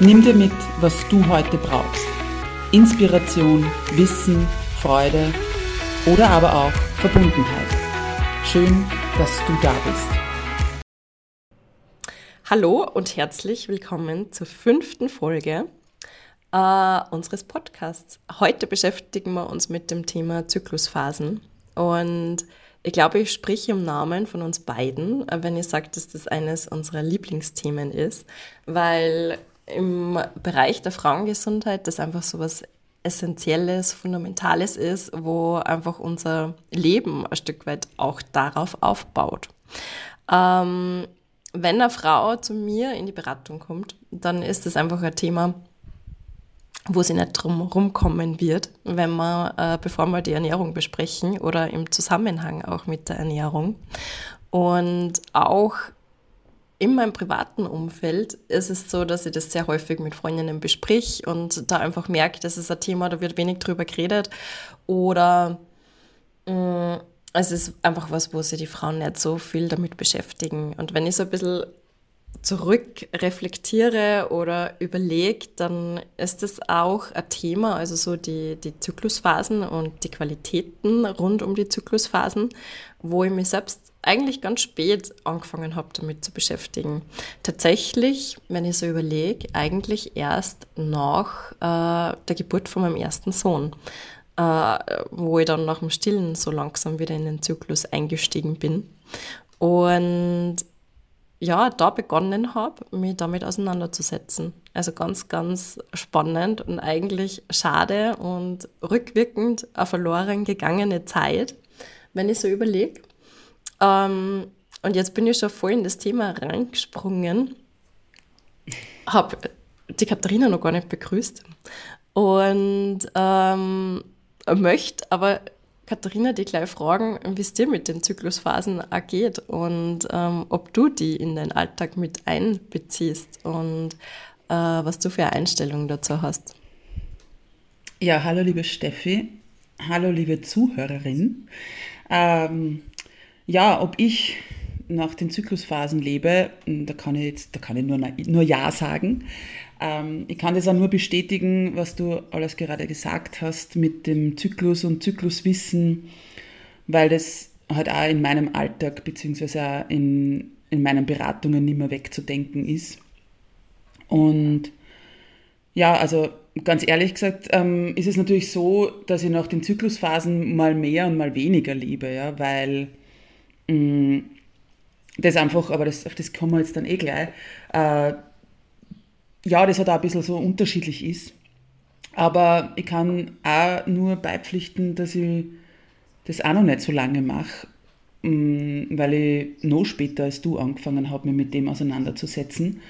Nimm dir mit, was du heute brauchst. Inspiration, Wissen, Freude oder aber auch Verbundenheit. Schön, dass du da bist. Hallo und herzlich willkommen zur fünften Folge äh, unseres Podcasts. Heute beschäftigen wir uns mit dem Thema Zyklusphasen und ich glaube, ich spreche im Namen von uns beiden, wenn ich sage, dass das eines unserer Lieblingsthemen ist, weil im Bereich der Frauengesundheit das einfach so was Essentielles, Fundamentales ist, wo einfach unser Leben ein Stück weit auch darauf aufbaut. Ähm, wenn eine Frau zu mir in die Beratung kommt, dann ist das einfach ein Thema, wo sie nicht drum rumkommen wird, wenn wir, äh, bevor wir die Ernährung besprechen oder im Zusammenhang auch mit der Ernährung. Und auch in meinem privaten Umfeld ist es so, dass ich das sehr häufig mit Freundinnen besprich und da einfach merke, das ist ein Thema, da wird wenig drüber geredet oder mh, mm, es ist einfach was, wo sich die Frauen nicht so viel damit beschäftigen. Und wenn ich so ein bisschen zurückreflektiere oder überlege, dann ist das auch ein Thema, also so die, die Zyklusphasen und die Qualitäten rund um die Zyklusphasen, wo ich mich selbst eigentlich ganz spät angefangen habe, damit zu beschäftigen. Tatsächlich, wenn ich so überlege, eigentlich erst nach äh, der Geburt von meinem ersten Sohn, äh, wo ich dann nach dem Stillen so langsam wieder in den Zyklus eingestiegen bin. Und ja, da begonnen habe, mich damit auseinanderzusetzen. Also ganz, ganz spannend und eigentlich schade und rückwirkend eine verloren gegangene Zeit, wenn ich so überlege. Ähm, und jetzt bin ich schon voll in das Thema reingesprungen, habe die Katharina noch gar nicht begrüßt und ähm, möchte aber Katharina dich gleich fragen, wie es dir mit den Zyklusphasen geht und ähm, ob du die in deinen Alltag mit einbeziehst und äh, was du für eine Einstellung dazu hast. Ja, hallo liebe Steffi, hallo liebe Zuhörerin. Ähm, ja, ob ich nach den Zyklusphasen lebe, da kann ich jetzt, da kann ich nur, nur Ja sagen. Ähm, ich kann das auch nur bestätigen, was du alles gerade gesagt hast mit dem Zyklus und Zykluswissen, weil das halt auch in meinem Alltag auch in, in meinen Beratungen nicht mehr wegzudenken ist. Und ja, also ganz ehrlich gesagt, ähm, ist es natürlich so, dass ich nach den Zyklusphasen mal mehr und mal weniger liebe, ja, weil das einfach, aber das, auf das kommen wir jetzt dann eh gleich, äh, ja, das halt auch ein bisschen so unterschiedlich ist. Aber ich kann auch nur beipflichten, dass ich das auch noch nicht so lange mache, mm, weil ich noch später als du angefangen habe, mich mit dem auseinanderzusetzen.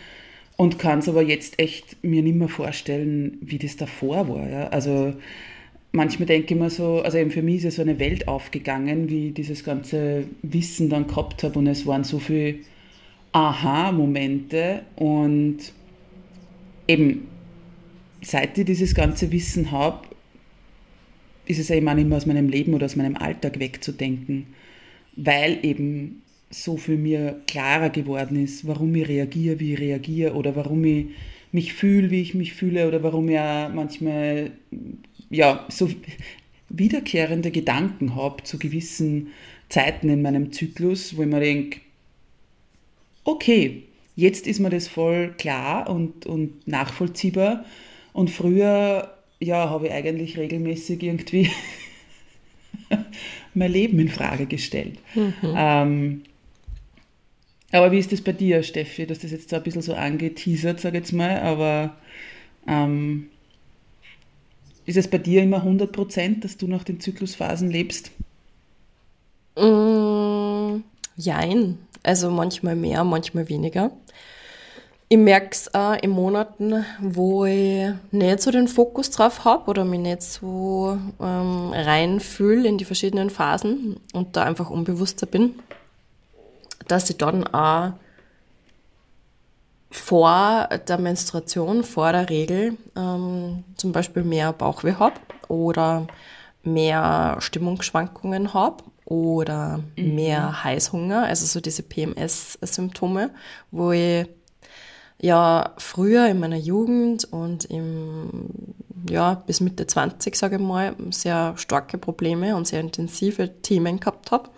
Und kann es aber jetzt echt mir nicht mehr vorstellen, wie das davor war. Ja? Also manchmal denke ich mir so, also eben für mich ist ja so eine Welt aufgegangen, wie ich dieses ganze Wissen dann gehabt habe und es waren so viele Aha-Momente und eben, seit ich dieses ganze Wissen habe, ist es eben auch nicht mehr aus meinem Leben oder aus meinem Alltag wegzudenken, weil eben so für mir klarer geworden ist, warum ich reagiere, wie ich reagiere oder warum ich mich fühle, wie ich mich fühle oder warum ich auch manchmal ja, so wiederkehrende Gedanken habe zu gewissen Zeiten in meinem Zyklus, wo ich mir denke, okay, Jetzt ist mir das voll klar und, und nachvollziehbar. Und früher, ja, habe ich eigentlich regelmäßig irgendwie mein Leben in Frage gestellt. Mhm. Ähm, aber wie ist das bei dir, Steffi? Dass das jetzt so ein bisschen so angeteasert, sage ich jetzt mal, aber ähm, ist es bei dir immer 100 Prozent, dass du nach den Zyklusphasen lebst? Mm, jein. Also manchmal mehr, manchmal weniger. ich merke es auch in Monaten, wo ich nicht so den Fokus drauf habe oder mich nicht so ähm, reinfühle in die verschiedenen Phasen und da einfach unbewusster bin, dass ich dann auch vor der Menstruation, vor der Regel ähm, zum Beispiel mehr Bauchweh habe oder mehr Stimmungsschwankungen habe oder mhm. mehr Heißhunger, also so diese PMS-Symptome, wo ich ja früher in meiner Jugend und im, ja, bis Mitte 20, sage ich mal, sehr starke Probleme und sehr intensive Themen gehabt habe.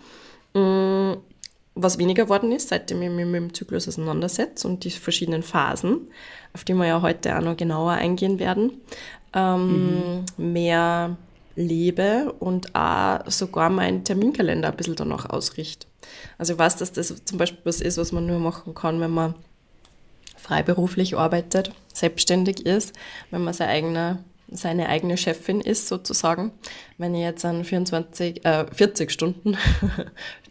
Mm, was weniger geworden ist, seitdem ich mich mit dem Zyklus auseinandersetze und die verschiedenen Phasen, auf die wir ja heute auch noch genauer eingehen werden, ähm, mhm. mehr lebe und auch sogar meinen Terminkalender ein bisschen danach ausrichte. Also ich weiß, dass das zum Beispiel was ist, was man nur machen kann, wenn man freiberuflich arbeitet, selbstständig ist, wenn man seine eigene, seine eigene Chefin ist sozusagen. Wenn ich jetzt an 24, äh, 40 Stunden,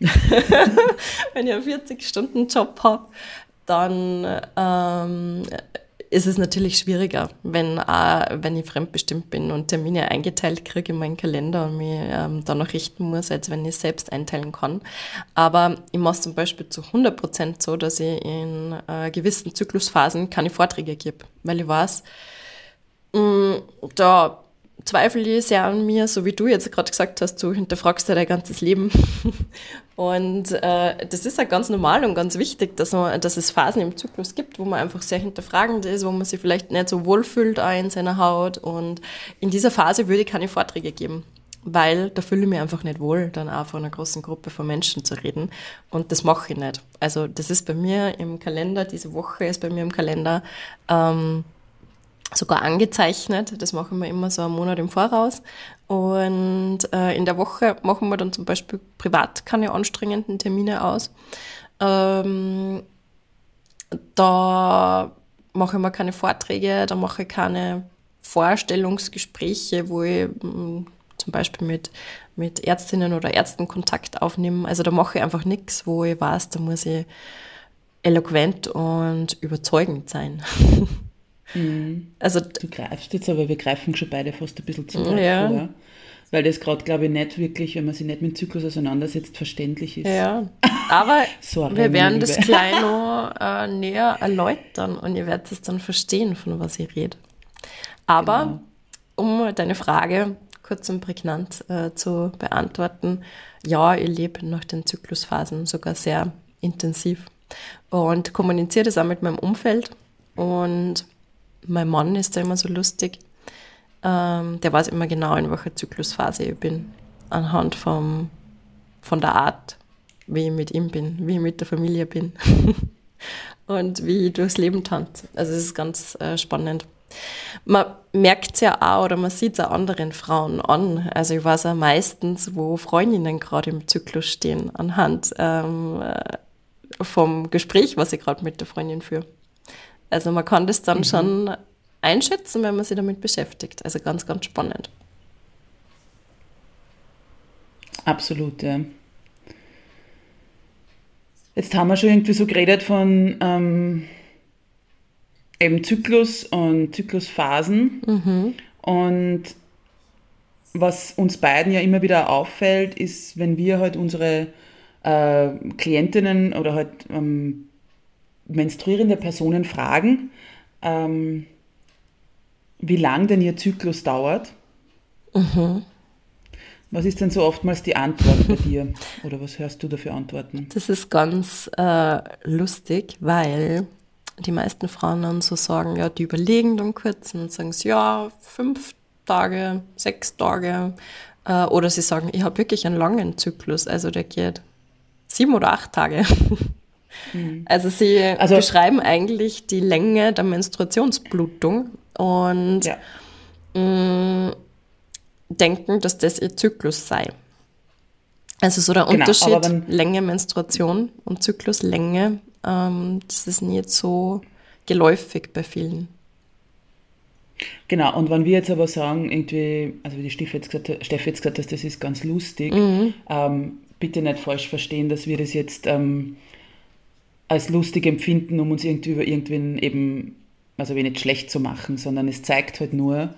wenn ich einen 40 Stunden Job habe, dann ähm, ist es natürlich schwieriger, wenn, äh, wenn ich fremdbestimmt bin und Termine eingeteilt kriege in meinen Kalender und mich ähm, danach richten muss, als wenn ich es selbst einteilen kann. Aber ich mache es zum Beispiel zu 100 Prozent so, dass ich in äh, gewissen Zyklusphasen keine Vorträge gebe, weil ich weiß, da zweifle ich sehr an mir, so wie du jetzt gerade gesagt hast, du hinterfragst ja dein ganzes Leben. Und äh, das ist ja ganz normal und ganz wichtig, dass, man, dass es Phasen im Zyklus gibt, wo man einfach sehr hinterfragend ist, wo man sich vielleicht nicht so wohlfühlt in seiner Haut. Und in dieser Phase würde ich keine Vorträge geben, weil da fühle ich mich einfach nicht wohl, dann auch vor einer großen Gruppe von Menschen zu reden. Und das mache ich nicht. Also das ist bei mir im Kalender, diese Woche ist bei mir im Kalender. Ähm, sogar angezeichnet. Das machen wir immer so einen Monat im Voraus. Und äh, in der Woche machen wir dann zum Beispiel privat keine anstrengenden Termine aus. Ähm, da mache ich mir keine Vorträge, da mache ich keine Vorstellungsgespräche, wo ich mh, mm, zum Beispiel mit, mit Ärztinnen oder Ärzten Kontakt aufnehme. Also da mache ich einfach nichts, wo ich weiß, da muss ich eloquent und überzeugend sein. Mhm. Also, du greifst jetzt, aber wir greifen schon beide fast ein bisschen zu weit ja. vor. Weil das gerade, glaube ich, nicht wirklich, wenn man sich nicht mit dem Zyklus auseinandersetzt, verständlich ist. Ja, aber Sorry, wir werden das gleich noch äh, näher erläutern und ihr werdet es dann verstehen, von was ich rede. Aber genau. um deine Frage kurz und prägnant äh, zu beantworten, ja, ich lebe nach den Zyklusphasen sogar sehr intensiv und kommuniziere das auch mit meinem Umfeld und mein Mann ist da immer so lustig. Ähm, der weiß immer genau, in welcher Zyklusphase ich bin. Anhand vom, von der Art, wie ich mit ihm bin, wie ich mit der Familie bin. und wie ich durchs Leben tanze. Also es ist ganz äh, spannend. Man merkt es ja auch oder man sieht es auch anderen Frauen an. Also ich weiß auch meistens, wo Freundinnen gerade im Zyklus stehen, anhand ähm, äh, vom Gespräch, was ich gerade mit der Freundin führe. Also man kann das dann mhm. schon einschätzen, wenn man sich damit beschäftigt. Also ganz, ganz spannend. Absolut, ja. Jetzt haben wir schon irgendwie so geredet von ähm, eben Zyklus und Zyklusphasen. Mhm. Und was uns beiden ja immer wieder auffällt, ist, wenn wir halt unsere äh, Klientinnen oder halt ähm, menstruierende Personen fragen, ähm, wie lang denn ihr Zyklus dauert. Mhm. Was ist denn so oftmals die Antwort bei dir? Oder was hörst du da für Antworten? Das ist ganz äh, lustig, weil die meisten Frauen dann so sagen, ja, die überlegen dann kurz und sagen sie, ja, fünf Tage, sechs Tage. Äh, oder sie sagen, ich habe wirklich einen langen Zyklus, also der geht sieben oder acht Tage. Mhm. Also sie also, beschreiben eigentlich die Länge der Menstruationsblutung und ja. mh, mm, denken, dass das ihr Zyklus sei. Also so der genau, Unterschied wenn, Länge Menstruation und Zykluslänge, ähm, das ist nicht so geläufig bei vielen. Genau, und wenn wir jetzt aber sagen, irgendwie, also wie die Steffi jetzt gesagt, Steffi jetzt gesagt hat, das ist ganz lustig, mhm. ähm, bitte nicht falsch verstehen, dass wir das jetzt ähm, als lustig empfinden, um uns irgendwie über irgendwen eben, also wenig schlecht zu machen, sondern es zeigt halt nur,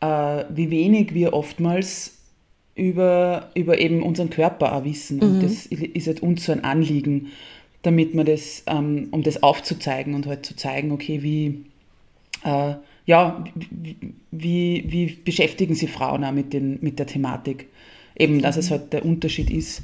äh, wie wenig wir oftmals über, über eben unseren Körper auch wissen. Mhm. Und das ist halt uns so ein Anliegen, damit man das, ähm, um das aufzuzeigen und halt zu zeigen, okay, wie, äh, ja, wie, wie beschäftigen sich Frauen auch mit, den, mit der Thematik? Eben, dass es halt der Unterschied ist.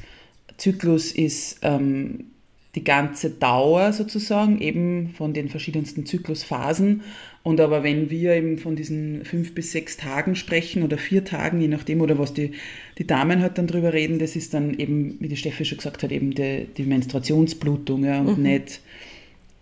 Zyklus ist ähm, die ganze Dauer sozusagen, eben von den verschiedensten Zyklusphasen. Und aber wenn wir eben von diesen fünf bis sechs Tagen sprechen oder vier Tagen, je nachdem, oder was die, die Damen halt dann drüber reden, das ist dann eben, wie die Steffi schon gesagt hat, eben die, die Menstruationsblutung ja, und mhm. nicht,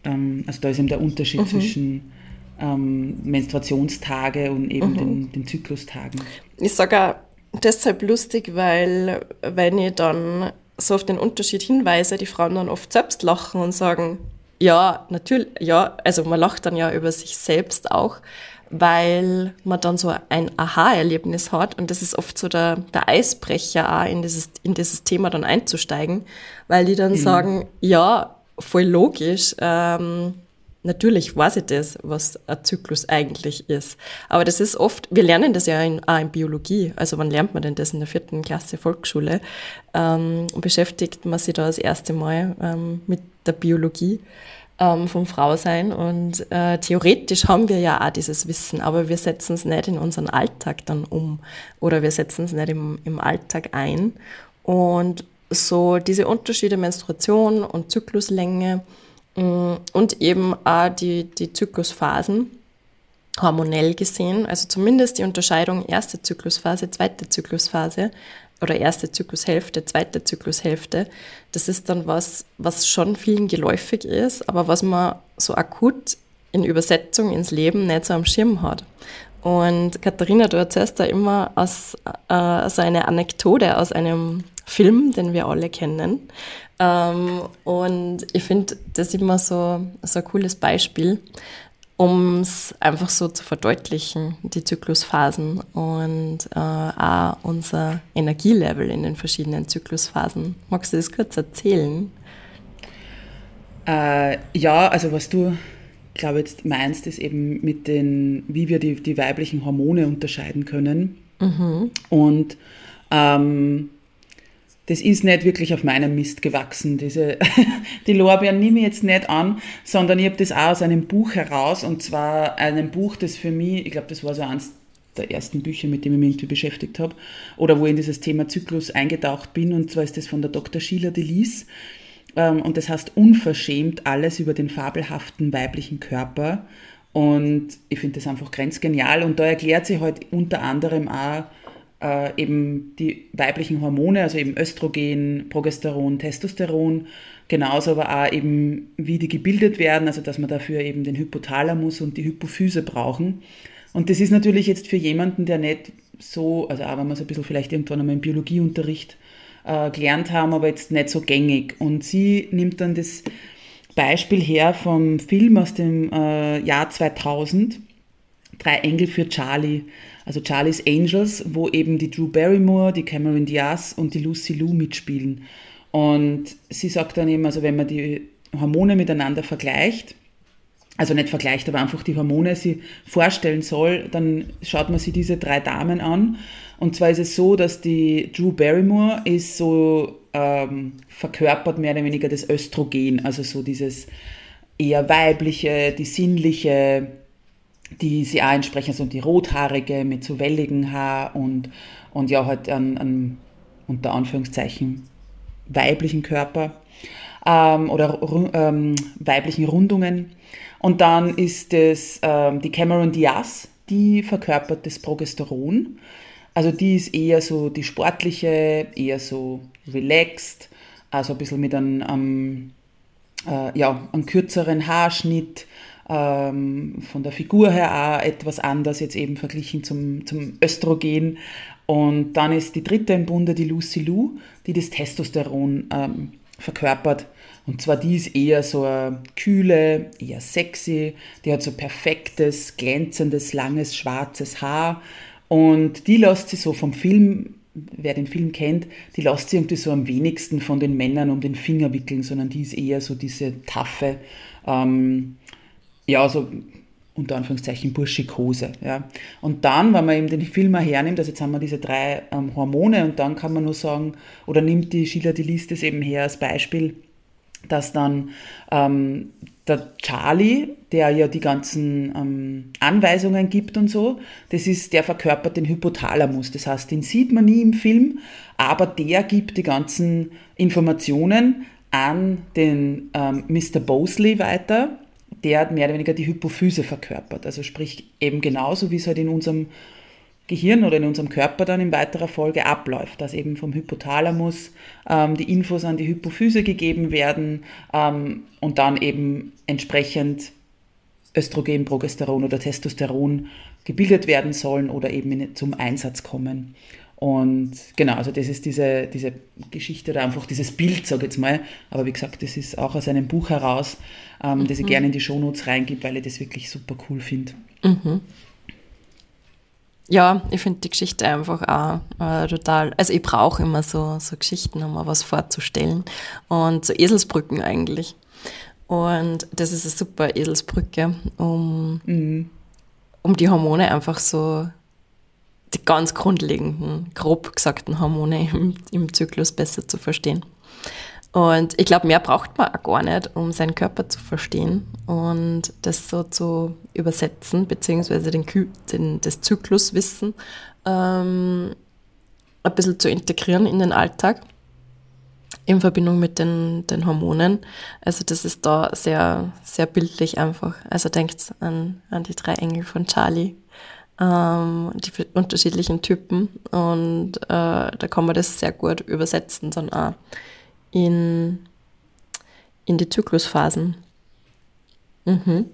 ähm, also da ist eben der Unterschied mhm. zwischen ähm, Menstruationstage und eben mhm. den, den Zyklustagen. Ich sage auch deshalb lustig, weil wenn ich dann so auf den Unterschied hinweise, die Frauen dann oft selbst lachen und sagen, ja, natürlich, ja, also man lacht dann ja über sich selbst auch, weil man dann so ein Aha-Erlebnis hat und das ist oft so der, der Eisbrecher auch in dieses, in dieses Thema dann einzusteigen, weil die dann mhm. sagen, ja, voll logisch, ähm, Natürlich weiß ich das, was ein Zyklus eigentlich ist. Aber das ist oft, wir lernen das ja in, auch in Biologie. Also wann lernt man denn das in der vierten Klasse Volksschule? Ähm, beschäftigt man sich da das erste Mal ähm, mit der Biologie ähm, vom Frausein. Und äh, theoretisch haben wir ja auch dieses Wissen, aber wir setzen es nicht in unseren Alltag dann um oder wir setzen es nicht im, im Alltag ein. Und so diese Unterschiede Menstruation und Zykluslänge, und eben auch die, die Zyklusphasen hormonell gesehen, also zumindest die Unterscheidung erste Zyklusphase, zweite Zyklusphase oder erste Zyklushälfte, zweite Zyklushälfte, das ist dann was, was schon vielen geläufig ist, aber was man so akut in Übersetzung ins Leben nicht so am Schirm hat. Und Katharina, du erzählst da immer aus, äh, also eine Anekdote aus einem Film, den wir alle kennen, ähm, und ich finde das immer so, so ein cooles Beispiel, um es einfach so zu verdeutlichen, die Zyklusphasen und äh, auch unser Energielevel in den verschiedenen Zyklusphasen. Magst du das kurz erzählen? Äh, ja, also was du, glaube jetzt meinst, ist eben mit den, wie wir die, die weiblichen Hormone unterscheiden können. Mhm. Und ähm, das ist nicht wirklich auf meinem Mist gewachsen. Diese, die Lorbeeren nehme ich jetzt nicht an, sondern ich habe das auch aus einem Buch heraus und zwar einem Buch, das für mich, ich glaube, das war so eins der ersten Bücher, mit dem ich mich irgendwie beschäftigt habe oder wo ich in dieses Thema Zyklus eingetaucht bin und zwar ist das von der Dr. Sheila Delis ähm, und das heißt Unverschämt alles über den fabelhaften weiblichen Körper und ich finde das einfach grenzgenial und da erklärt sie halt unter anderem auch, äh, eben die weiblichen Hormone, also eben Östrogen, Progesteron, Testosteron, genauso aber auch eben, wie die gebildet werden, also dass man dafür eben den Hypothalamus und die Hypophyse brauchen. Und das ist natürlich jetzt für jemanden, der nicht so, also auch wenn wir es ein bisschen vielleicht irgendwann einmal im Biologieunterricht äh, gelernt haben, aber jetzt nicht so gängig. Und sie nimmt dann das Beispiel her vom Film aus dem äh, Jahr 2000, Drei Engel für Charlie also Charlie's Angels, wo eben die Drew Barrymore, die Cameron Diaz und die Lucy Liu mitspielen. Und sie sagt dann eben, also wenn man die Hormone miteinander vergleicht, also nicht vergleicht, aber einfach die Hormone sie vorstellen soll, dann schaut man sich diese drei Damen an. Und zwar ist es so, dass die Drew Barrymore ist so ähm, verkörpert mehr oder weniger das Östrogen, also so dieses eher weibliche, die sinnliche, die sie auch entsprechen, also die rothaarige mit so welligen Haar und, und ja, halt an, an unter Anführungszeichen weiblichen Körper ähm, oder ähm, weiblichen Rundungen. Und dann ist es ähm, die Cameron Diaz, die verkörpert das Progesteron. Also die ist eher so die sportliche, eher so relaxed, also ein bisschen mit einem, einem, äh, ja, einem kürzeren Haarschnitt, ähm, von der Figur her auch etwas anders, jetzt eben verglichen zum, zum Östrogen. Und dann ist die dritte im Bunde die Lucy Lou, die das Testosteron ähm, verkörpert. Und zwar die ist eher so eine kühle, eher sexy, die hat so perfektes, glänzendes, langes, schwarzes Haar. Und die lässt sich so vom Film wer den Film kennt, die lässt sich irgendwie so am wenigsten von den Männern um den Finger wickeln, sondern die ist eher so diese taffe, ähm, ja, so unter Anführungszeichen Burschikose. Ja. Und dann, wenn man eben den Film hernimmt, also jetzt haben wir diese drei ähm, Hormone und dann kann man nur sagen, oder nimmt die Schiller die Liste eben her als Beispiel, dass dann ähm, der Charlie, der ja die ganzen ähm, Anweisungen gibt und so, das ist, der verkörpert den Hypothalamus. Das heißt, den sieht man nie im Film, aber der gibt die ganzen Informationen an den ähm, Mr. Bosley weiter, der mehr oder weniger die Hypophyse verkörpert. Also sprich eben genauso, wie es halt in unserem Gehirn oder in unserem Körper dann in weiterer Folge abläuft, dass eben vom Hypothalamus ähm, die Infos an die Hypophyse gegeben werden ähm, und dann eben entsprechend Östrogen, Progesteron oder Testosteron gebildet werden sollen oder eben in, zum Einsatz kommen. Und genau, also das ist diese, diese Geschichte oder einfach dieses Bild, sage ich jetzt mal. Aber wie gesagt, das ist auch aus einem Buch heraus, ähm, mhm. das ich mhm. gerne in die Shownotes reingebe, weil ich das wirklich super cool finde. Mhm. Ja, ich finde die Geschichte einfach auch äh, total. Also ich brauche immer so, so Geschichten, um mal was vorzustellen. Und so Eselsbrücken eigentlich. Und das ist eine super Eselsbrücke, um, mhm. um die Hormone einfach so die ganz grundlegenden, grob gesagten Hormone im, im Zyklus besser zu verstehen. Und ich glaube, mehr braucht man auch gar nicht, um seinen Körper zu verstehen und das so zu übersetzen, beziehungsweise den, den, das Zykluswissen ähm, ein bisschen zu integrieren in den Alltag in Verbindung mit den, den Hormonen. Also das ist da sehr, sehr bildlich einfach. Also denkt an, an die drei Engel von Charlie, ähm, die unterschiedlichen Typen und äh, da kann man das sehr gut übersetzen dann auch in, in die Zyklusphasen. Mhm.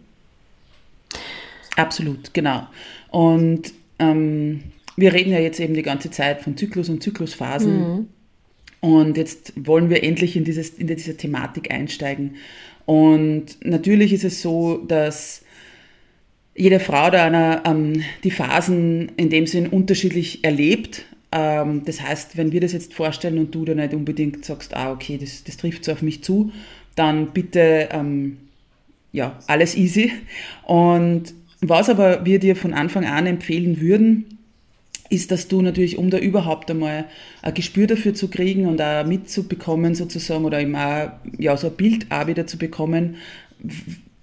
Absolut, genau. Und ähm, wir reden ja jetzt eben die ganze Zeit von Zyklus und Zyklusphasen. Mhm. Und jetzt wollen wir endlich in, dieses, in diese Thematik einsteigen. Und natürlich ist es so, dass jede Frau da einer, ähm, die Phasen in dem Sinn unterschiedlich erlebt. Ähm, das heißt, wenn wir das jetzt vorstellen und du da nicht unbedingt sagst, ah, okay, das, das trifft so auf mich zu, dann bitte, ähm, ja, alles easy. Und was aber wir dir von Anfang an empfehlen würden, ist, dass du natürlich, um da überhaupt einmal ein Gespür dafür zu kriegen und auch mitzubekommen sozusagen oder eben auch, ja, so ein Bild auch wieder zu bekommen,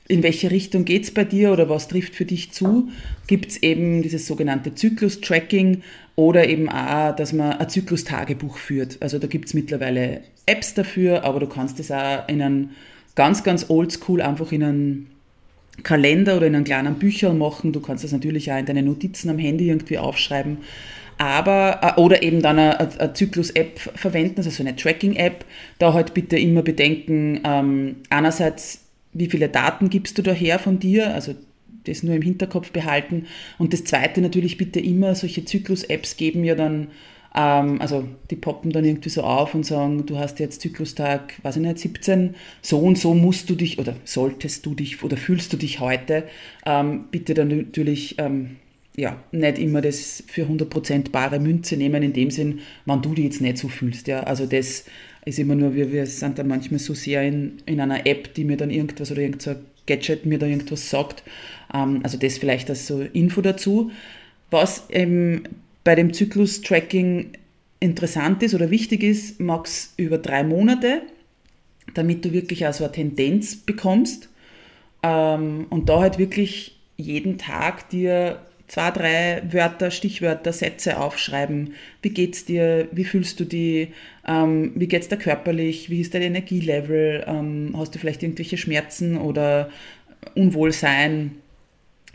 in welche Richtung geht es bei dir oder was trifft für dich zu, gibt es eben dieses sogenannte Zyklus-Tracking oder eben auch, dass man ein Zyklus-Tagebuch führt. Also da gibt es mittlerweile Apps dafür, aber du kannst es auch in einem ganz, ganz oldschool einfach in einem Kalender oder in einem kleinen Bücher machen. Du kannst das natürlich auch in deine Notizen am Handy irgendwie aufschreiben. Aber, äh, oder eben dann eine, eine Zyklus-App verwenden, also so eine Tracking-App. Da halt bitte immer bedenken, ähm, einerseits wie viele Daten gibst du daher von dir, also das nur im Hinterkopf behalten. Und das Zweite natürlich bitte immer, solche Zyklus-Apps geben ja dann, ähm, also die poppen dann irgendwie so auf und sagen, du hast jetzt Zyklustag, weiß ich nicht, 17, so und so musst du dich oder solltest du dich oder fühlst du dich heute, ähm, bitte dann natürlich ähm, ja, nicht immer das für 100% bare Münze nehmen, in dem Sinn, wann du dich jetzt nicht so fühlst. Ja. Also das ist immer nur, wir, wir sind dann manchmal so sehr in, in einer App, die mir dann irgendwas oder irgend so ein Gadget mir da irgendwas sagt. Ähm, also das vielleicht als so Info dazu. Was ähm, bei dem Zyklus-Tracking interessant ist oder wichtig ist, max über drei Monate, damit du wirklich also eine Tendenz bekommst ähm, und da halt wirklich jeden Tag dir zwei, drei Wörter, Stichwörter, Sätze aufschreiben. Wie geht's dir? Wie fühlst du dich? Ähm, wie geht's dir körperlich? Wie ist dein Energielevel? Ähm, hast du vielleicht irgendwelche Schmerzen oder Unwohlsein?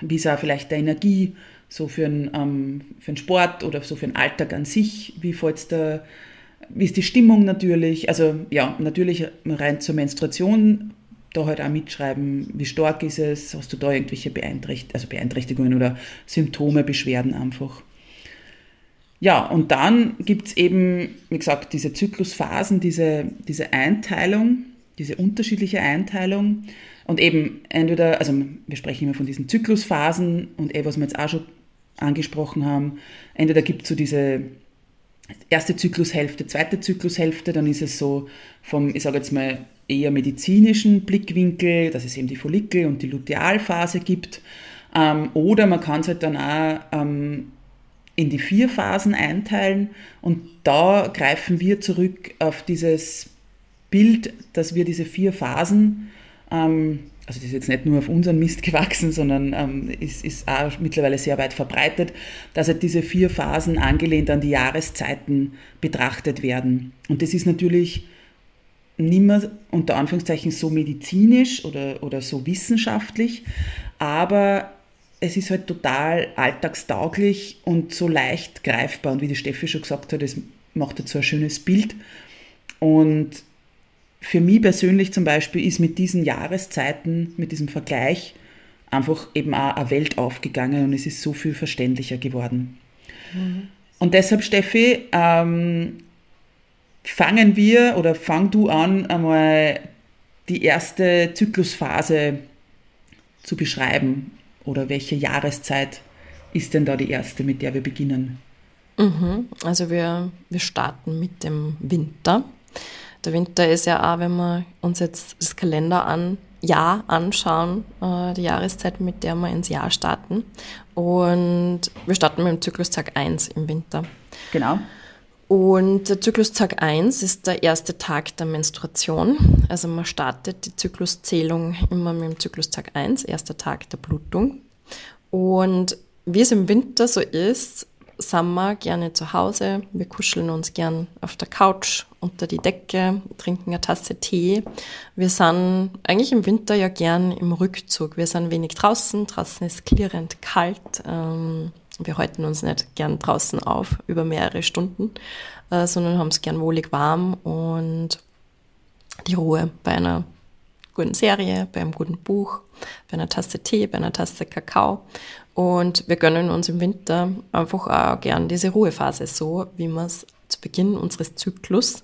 Wie ist auch vielleicht deine Energie so für einen, ähm, für Sport oder so für den Alltag an sich? Wie fällt's da? Wie ist die Stimmung natürlich? Also ja, natürlich rein zur Menstruation da halt auch mitschreiben, wie stark ist es, hast du da irgendwelche Beeinträcht also Beeinträchtigungen oder Symptome, Beschwerden einfach. Ja, und dann gibt es eben, wie gesagt, diese Zyklusphasen, diese, diese Einteilung, diese unterschiedliche Einteilung. Und eben entweder, also wir sprechen immer von diesen Zyklusphasen und eh, was wir jetzt auch schon angesprochen haben, entweder gibt es so diese erste Zyklushälfte, zweite Zyklushälfte, dann ist es so vom, ich sage jetzt mal, eher medizinischen Blickwinkel, dass es eben die Follikel- und die Lutealphase gibt. Ähm, oder man kann es halt dann auch ähm, in die vier Phasen einteilen und da greifen wir zurück auf dieses Bild, dass wir diese vier Phasen, ähm, also das ist jetzt nicht nur auf unseren Mist gewachsen, sondern ähm, ist, ist auch mittlerweile sehr weit verbreitet, dass halt diese vier Phasen angelehnt an die Jahreszeiten betrachtet werden. Und das ist natürlich nicht mehr unter Anführungszeichen so medizinisch oder, oder so wissenschaftlich, aber es ist halt total alltagstauglich und so leicht greifbar. Und wie die Steffi schon gesagt hat, es macht jetzt so ein schönes Bild. Und für mich persönlich zum Beispiel ist mit diesen Jahreszeiten, mit diesem Vergleich einfach eben auch eine Welt aufgegangen und es ist so viel verständlicher geworden. Mhm. Und deshalb, Steffi, ähm, fangen wir oder fang du an, einmal die erste Zyklusphase zu beschreiben oder welche Jahreszeit ist denn da die erste, mit der wir beginnen? Mhm. Also wir, wir starten mit dem Winter. Der Winter ist ja auch, wenn wir uns jetzt das Kalender an, Jahr anschauen, äh, die Jahreszeit, mit der wir ins Jahr starten. Und wir starten mit dem Zyklustag 1 im Winter. Genau. Und der Zyklustag 1 ist der erste Tag der Menstruation. Also man startet die Zykluszählung immer mit dem Zyklustag 1, erster Tag der Blutung. Und wie es im Winter so ist, sind wir gerne zu Hause. Wir kuscheln uns gern auf der Couch unter die Decke, trinken eine Tasse Tee. Wir sind eigentlich im Winter ja gern im Rückzug. Wir sind wenig draußen. Draußen ist klirrend kalt. Ähm, wir halten uns nicht gern draußen auf über mehrere Stunden, äh, sondern haben es gern wohlig warm und die Ruhe bei einer guten Serie, bei einem guten Buch, bei einer Tasse Tee, bei einer Tasse Kakao. Und wir gönnen uns im Winter einfach auch gern diese Ruhephase, so wie wir es zu Beginn unseres Zyklus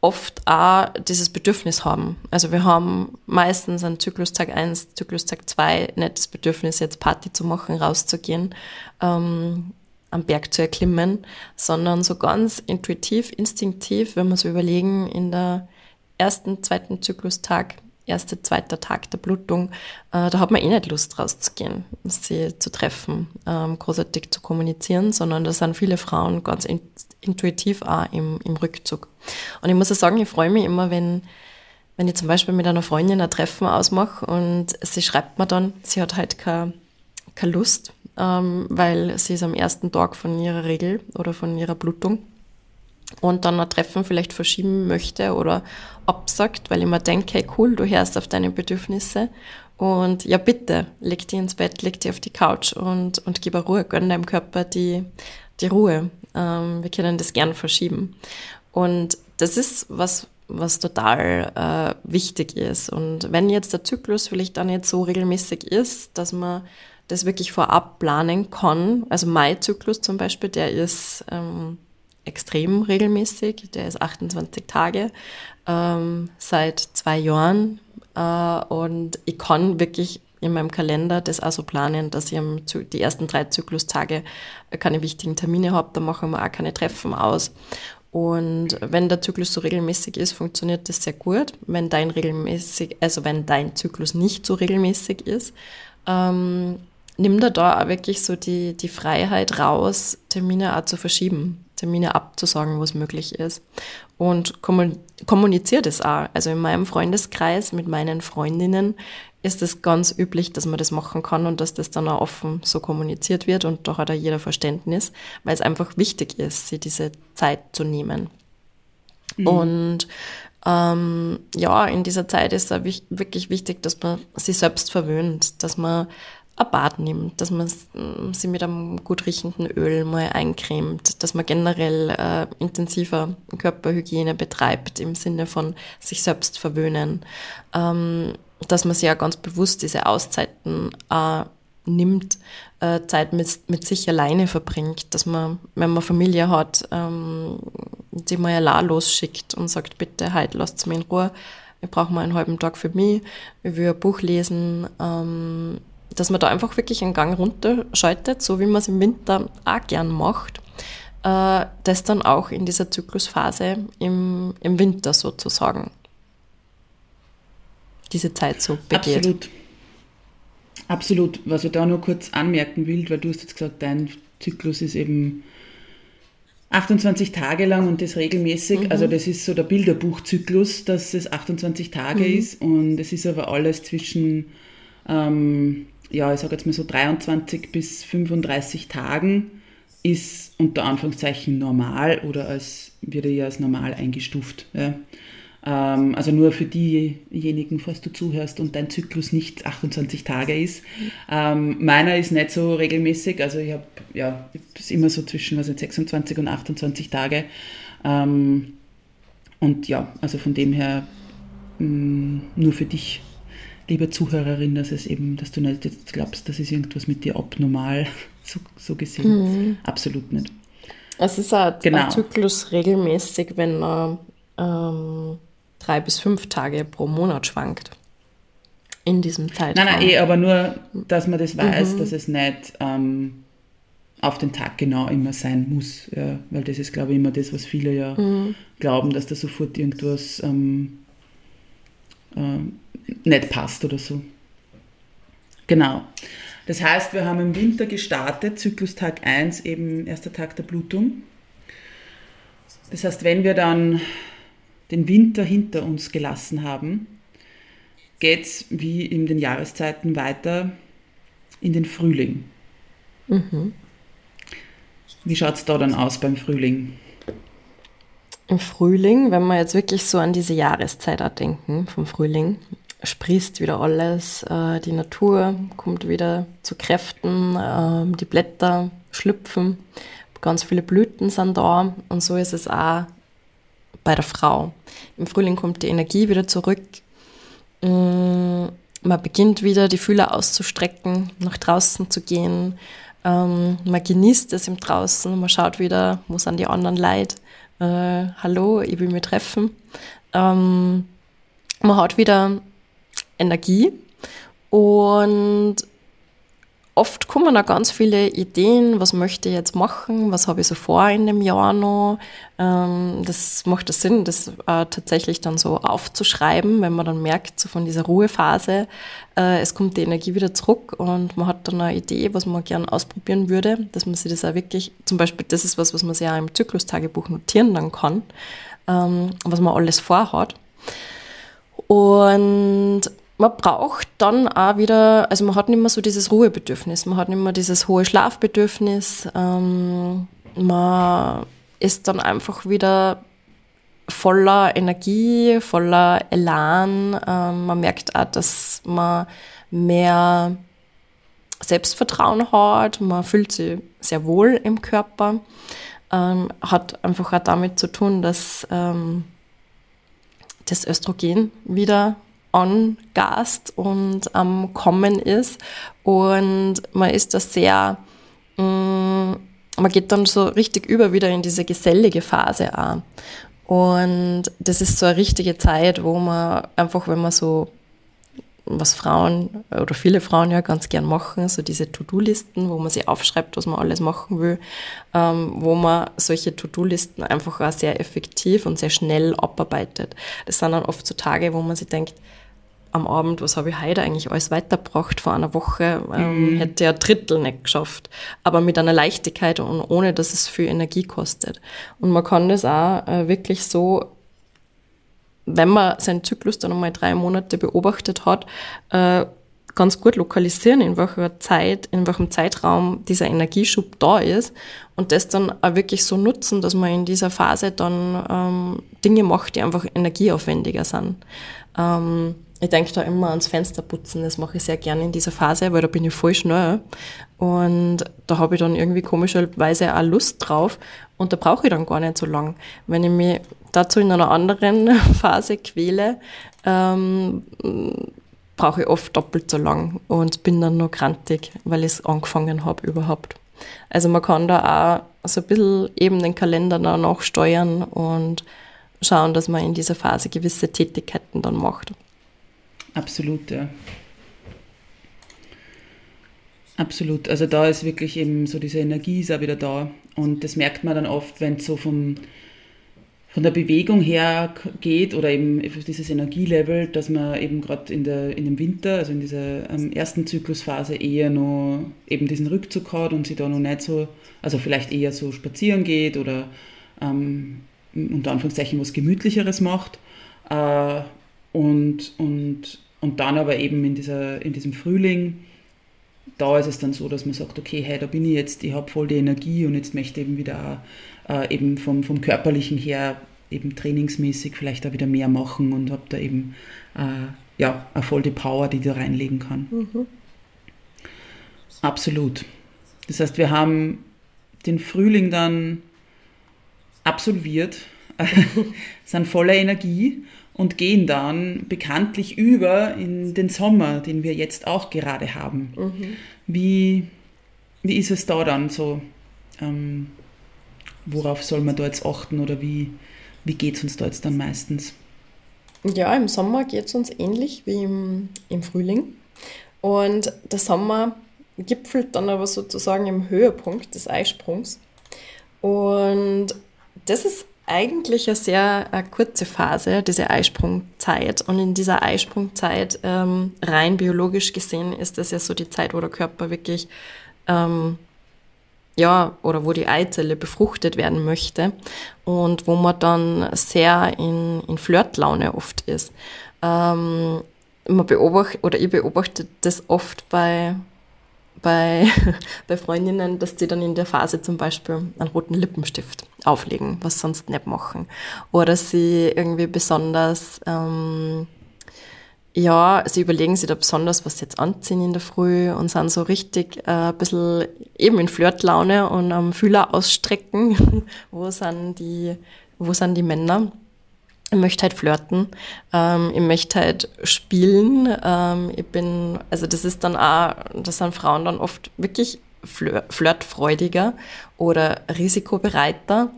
oft auch dieses Bedürfnis haben. Also wir haben meistens an Zyklustag 1, Zyklustag 2 nicht das Bedürfnis, jetzt Party zu machen, rauszugehen, ähm, am Berg zu erklimmen, sondern so ganz intuitiv, instinktiv, wenn wir so überlegen, in der ersten, zweiten Zyklustag erster, zweiter Tag der Blutung, äh, da hat man eh nicht Lust rauszugehen, sie zu treffen, ähm, großartig zu kommunizieren, sondern da sind viele Frauen ganz in, intuitiv auch im, im Rückzug. Und ich muss auch sagen, ich freue mich immer, wenn, wenn ich zum Beispiel mit einer Freundin ein Treffen ausmache und sie schreibt mir dann, sie hat halt keine, keine Lust, ähm, weil sie ist am ersten Tag von ihrer Regel oder von ihrer Blutung und dann ein Treffen vielleicht verschieben möchte oder absagt, weil ich mir denke, hey cool, du hörst auf deine Bedürfnisse und ja bitte, leg dich ins Bett, leg dich auf die Couch und, und gib Ruhe, gönn deinem Körper die, die Ruhe. Ähm, wir können das gern verschieben. Und das ist was, was total äh, wichtig ist. Und wenn jetzt der Zyklus vielleicht dann nicht so regelmäßig ist, dass man das wirklich vorab planen kann, also Mai-Zyklus zum Beispiel, der ist ähm, extrem regelmäßig, der ist 28 Tage ähm, seit zwei Jahren äh, und ich kann wirklich in meinem Kalender das auch so planen, dass ich am, die ersten drei Zyklustage keine wichtigen Termine habe, da machen wir auch keine Treffen aus. Und wenn der Zyklus so regelmäßig ist, funktioniert das sehr gut. Wenn dein regelmäßig, also wenn dein Zyklus nicht so regelmäßig ist, ähm, nimm da da auch wirklich so die, die Freiheit raus, Termine auch zu verschieben. Termine abzusagen, wo es möglich ist. Und kommuniziert es auch. Also in meinem Freundeskreis mit meinen Freundinnen ist es ganz üblich, dass man das machen kann und dass das dann auch offen so kommuniziert wird und da hat auch jeder Verständnis, weil es einfach wichtig ist, sich diese Zeit zu nehmen. Mhm. Und ähm, ja, in dieser Zeit ist es wirklich wichtig, dass man sich selbst verwöhnt, dass man ein Bad nimmt, dass man sie mit einem gut riechenden Öl mal eincremt, dass man generell äh, intensiver Körperhygiene betreibt im Sinne von sich selbst verwöhnen, ähm, dass man sich ja ganz bewusst diese Auszeiten äh, nimmt, äh, Zeit mit, mit sich alleine verbringt, dass man, wenn man Familie hat, ähm, die mal allein losschickt und sagt, bitte, heute lasst mich in Ruhe, ich brauche mal einen halben Tag für mich, ich will ein Buch lesen, ähm, dass man da einfach wirklich einen Gang runterschaltet, so wie man es im Winter auch gern macht. Äh, das dann auch in dieser Zyklusphase im, im Winter sozusagen diese Zeit so begeht. Absolut. Absolut. Was ich da nur kurz anmerken will, weil du hast jetzt gesagt, dein Zyklus ist eben 28 Tage lang und das regelmäßig. Mhm. Also das ist so der Bilderbuchzyklus, dass es 28 Tage mhm. ist und es ist aber alles zwischen, ähm, ja, ich sage jetzt mal so 23 bis 35 Tagen ist unter Anführungszeichen normal oder als wird ja als normal eingestuft. Ja. Ähm, also nur für diejenigen, falls du zuhörst und dein Zyklus nicht 28 Tage ist. Ähm, meiner ist nicht so regelmäßig, also ich habe ja, ist immer so zwischen also 26 und 28 Tage. Ähm, und ja, also von dem her mh, mm, nur für dich, liebe Zuhörerin, dass es eben, dass du nicht jetzt glaubst, das ist irgendwas mit dir abnormal, so, so gesehen. Mhm. Absolut nicht. Es ist auch genau. ein Zyklus regelmäßig, wenn er ähm, drei bis fünf Tage pro Monat schwankt. In diesem Zeitraum. Nein, nein, eh, aber nur, dass man das weiß, mhm. dass es nicht ähm, auf den Tag genau immer sein muss. Ja, weil das ist, glaube ich, immer das, was viele ja mhm. glauben, dass da sofort irgendwas ähm, äh, nicht passt oder so. Genau. Das heißt, wir haben im Winter gestartet, Zyklustag 1, eben erster Tag der Blutung. Das heißt, wenn wir dann den Winter hinter uns gelassen haben, geht es wie in den Jahreszeiten weiter in den Frühling. Mhm. Wie schaut es da dann aus beim Frühling? Im Frühling, wenn wir jetzt wirklich so an diese Jahreszeit denken, vom Frühling, sprießt wieder alles, äh, die Natur kommt wieder zu Kräften, äh, die Blätter schlüpfen, ganz viele Blüten sind da und so ist es auch bei der Frau. Im Frühling kommt die Energie wieder zurück. Mm, man beginnt wieder, die Fühler auszustrecken, nach draußen zu gehen. Ähm, man genießt es im Draußen, man schaut wieder, wo sind die anderen Leute. Äh, hallo, ich will mich treffen. Ähm, man hat wieder Energie und oft kommen da ganz viele Ideen, was möchte ich jetzt machen, was habe ich so vor in dem Jahr noch. Ähm, das macht das Sinn, das äh, tatsächlich dann so aufzuschreiben, wenn man dann merkt, so von dieser Ruhephase, äh, es kommt die Energie wieder zurück und man hat dann eine Idee, was man gerne ausprobieren würde, dass man sich das auch wirklich, zum Beispiel, das ist was, was man sich auch im Zyklustagebuch notieren dann kann, ähm, was man alles vorhat. Und man braucht dann auch wieder, also man hat nicht mehr so dieses Ruhebedürfnis, man hat nicht mehr dieses hohe Schlafbedürfnis, ähm, man ist dann einfach wieder voller Energie, voller Elan. Ähm, man merkt auch, dass man mehr Selbstvertrauen hat, man fühlt sich sehr wohl im Körper. Ähm, hat einfach auch damit zu tun, dass ähm, das Östrogen wieder angast und am Kommen ist. Und man ist da sehr, mh, mm, man geht dann so richtig über wieder in diese gesellige Phase auch. Und das ist so eine richtige Zeit, wo man einfach, wenn man so was Frauen oder viele Frauen ja ganz gern machen, so diese To-Do-Listen, wo man sich aufschreibt, was man alles machen will, ähm, wo man solche To-Do-Listen einfach auch sehr effektiv und sehr schnell abarbeitet. Das sind dann oft so Tage, wo man sich denkt, am Abend, was habe ich heute eigentlich alles weitergebracht vor einer Woche, ähm, mhm. hätte ja Drittel nicht geschafft. Aber mit einer Leichtigkeit und ohne, dass es viel Energie kostet. Und man kann das auch äh, wirklich so, wenn man seinen Zyklus dann einmal drei Monate beobachtet hat, äh, ganz gut lokalisieren, in welcher Zeit, in welchem Zeitraum dieser Energieschub da ist und das dann auch wirklich so nutzen, dass man in dieser Phase dann ähm, Dinge macht, die einfach energieaufwendiger sind. Ähm, ich denke da immer ans Fensterputzen, das mache ich sehr gerne in dieser Phase, weil da bin ich voll schnell. Und da habe ich dann irgendwie komischerweise auch Lust drauf und da brauche ich dann gar nicht so lang. Wenn ich mich dazu in einer anderen Phase quäle, ähm, brauche ich oft doppelt so lang und bin dann nur krantig, weil ich es angefangen habe überhaupt. Also man kann da auch so ein bisschen eben den Kalender danach steuern und schauen, dass man in dieser Phase gewisse Tätigkeiten dann macht. Absolut, ja. Absolut. Also da ist wirklich eben so diese Energie ist auch wieder da. Und das merkt man dann oft, wenn es so vom, von der Bewegung her geht oder eben dieses Energielevel, dass man eben gerade in, in dem Winter, also in dieser ähm, ersten Zyklusphase eher noch eben diesen Rückzug hat und sie da noch nicht so, also vielleicht eher so spazieren geht oder ähm, unter Anführungszeichen was Gemütlicheres macht. Äh, und, und, und dann aber eben in, dieser, in diesem Frühling, da ist es dann so, dass man sagt, okay, hey, da bin ich jetzt, ich habe voll die Energie und jetzt möchte ich eben wieder äh, eben vom, vom körperlichen her eben trainingsmäßig vielleicht auch wieder mehr machen und habe da eben äh, ja, eine voll die Power, die ich da reinlegen kann. Mhm. Absolut. Das heißt, wir haben den Frühling dann absolviert, sind voller Energie und gehen dann bekanntlich über in den Sommer, den wir jetzt auch gerade haben. Mhm. Wie, wie ist es da dann so? Ähm, worauf soll man da jetzt achten oder wie, wie geht es uns da jetzt dann meistens? Ja, im Sommer geht es uns ähnlich wie im, im Frühling. Und der Sommer gipfelt dann aber sozusagen im Höhepunkt des Eisprungs. Und das ist eigentlich eine sehr eine kurze Phase, diese Eisprungzeit. Und in dieser Eisprungzeit, ähm, rein biologisch gesehen, ist das ja so die Zeit, wo der Körper wirklich, ähm, ja, oder wo die Eizelle befruchtet werden möchte und wo man dann sehr in, in Flirtlaune oft ist. Ähm, man beobachtet, oder ich beobachte das oft bei bei, bei Freundinnen, dass die dann in der Phase zum Beispiel einen roten Lippenstift auflegen, was sonst nicht machen. Oder sie irgendwie besonders, ähm, ja, sie überlegen sich da besonders, was sie jetzt anziehen in der Früh und sind so richtig äh, ein bisschen eben in Flirtlaune und am Fühler ausstrecken, wo sind die, wo sind die Männer ich möchte halt flirten, ähm, ich möchte halt spielen. Ähm, ich bin, also das ist dann auch, das sind Frauen dann oft wirklich flirtfreudiger oder risikobereiter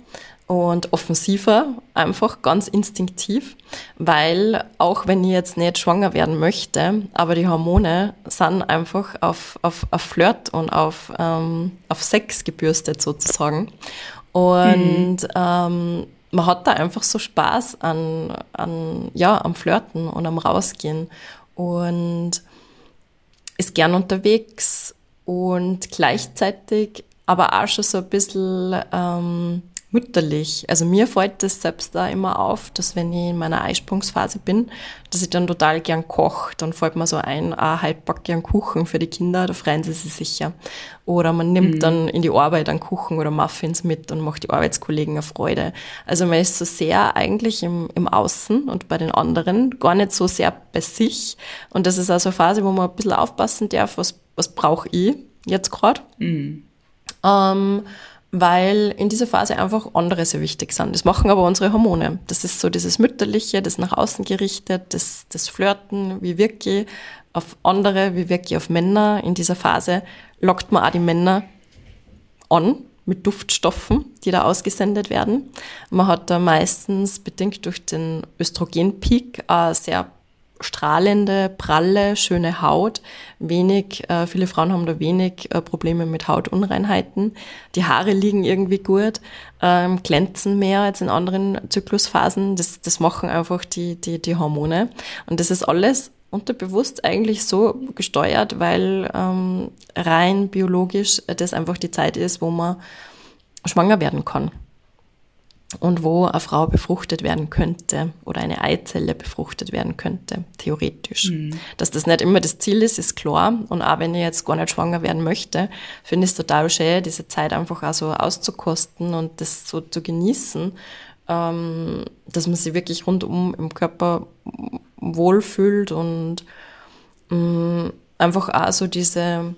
und offensiver, einfach ganz instinktiv, weil auch wenn ich jetzt nicht schwanger werden möchte, aber die Hormone sind einfach auf, auf, auf Flirt und auf, ähm, auf Sex gebürstet sozusagen. Und mhm. ähm, man hat da einfach so Spaß an, an, ja, am Flirten und am Rausgehen und ist gern unterwegs und gleichzeitig aber auch schon so ein bisschen ähm, mütterlich. Also mir fällt das selbst da immer auf, dass wenn ich in meiner Eisprungsphase bin, dass ich dann total gern koche. Dann fällt mir so ein, ah, halt back gern Kuchen für die Kinder, da freuen sie sich sicher. Oder man nimmt mhm. dann in die Arbeit einen Kuchen oder Muffins mit und macht die Arbeitskollegen eine Freude. Also man ist so sehr eigentlich im, im Außen und bei den anderen, gar nicht so sehr bei sich. Und das ist also eine Phase, wo man ein bisschen aufpassen darf, was, was brauche ich jetzt gerade. Mhm. Ähm, weil in dieser Phase einfach andere sehr wichtig sind. Das machen aber unsere Hormone. Das ist so dieses Mütterliche, das nach außen gerichtet, das, das Flirten, wie wirke ich auf andere, wie wirke ich auf Männer. In dieser Phase lockt man auch die Männer an mit Duftstoffen, die da ausgesendet werden. Man hat da meistens bedingt durch den Östrogenpeak eine sehr strahlende, pralle, schöne Haut. Wenig, äh, viele Frauen haben da wenig äh, Probleme mit Hautunreinheiten. Die Haare liegen irgendwie gut, ähm, glänzen mehr als in anderen Zyklusphasen. Das, das machen einfach die, die, die Hormone. Und das ist alles unterbewusst eigentlich so gesteuert, weil ähm, rein biologisch das einfach die Zeit ist, wo man schwanger werden kann und wo eine Frau befruchtet werden könnte oder eine Eizelle befruchtet werden könnte, theoretisch. Mhm. Dass das nicht immer das Ziel ist, ist klar. Und auch wenn ich jetzt gar nicht schwanger werden möchte, finde ich es total schön, diese Zeit einfach auch so auszukosten und das so zu genießen, ähm, dass man sich wirklich rundum im Körper wohlfühlt und ähm, einfach auch so diese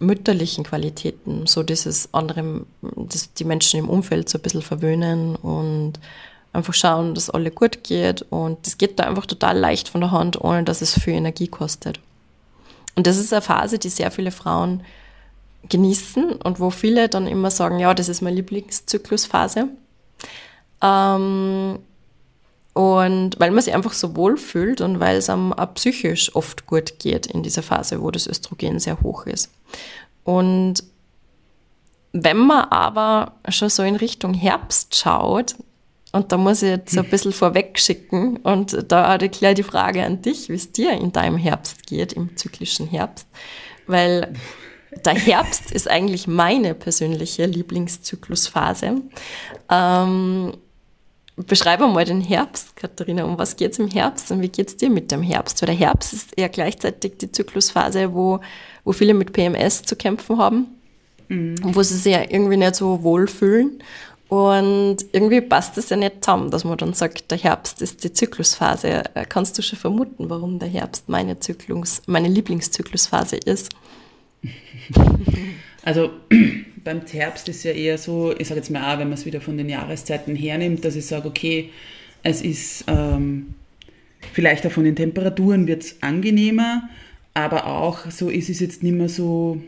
mütterlichen Qualitäten, so dieses andere, das die Menschen im Umfeld so ein bisschen verwöhnen und einfach schauen, dass alle gut geht und das geht da einfach total leicht von der Hand, ohne dass es viel Energie kostet. Und das ist eine Phase, die sehr viele Frauen genießen und wo viele dann immer sagen, ja, das ist meine Lieblingszyklusphase. Ähm, Und weil man sich einfach so wohl fühlt und weil es einem auch psychisch oft gut geht in dieser Phase, wo das Östrogen sehr hoch ist. Und wenn man aber schon so in Richtung Herbst schaut, und da muss ich jetzt ein bisschen vorweg schicken und da erkläre die Frage an dich, wie es dir in deinem Herbst geht, im zyklischen Herbst, weil der Herbst ist eigentlich meine persönliche Lieblingszyklusphase. Ähm, beschreibe mal den Herbst, Katharina. Um was geht es im Herbst und wie geht es dir mit dem Herbst? Weil der Herbst ist ja gleichzeitig die Zyklusphase, wo, wo viele mit PMS zu kämpfen haben mhm. und wo sie sich ja irgendwie nicht so wohlfühlen. Und irgendwie passt es ja nicht zusammen, dass man dann sagt, der Herbst ist die Zyklusphase. Äh, kannst du schon vermuten, warum der Herbst meine, Zyklus, meine Lieblingszyklusphase ist? Also beim Herbst ist ja eher so, ich sage jetzt mal auch, wenn man es wieder von den Jahreszeiten hernimmt, dass ich sage, okay, es ist ähm, vielleicht auch von den Temperaturen wird es angenehmer, aber auch so ist es jetzt nicht mehr so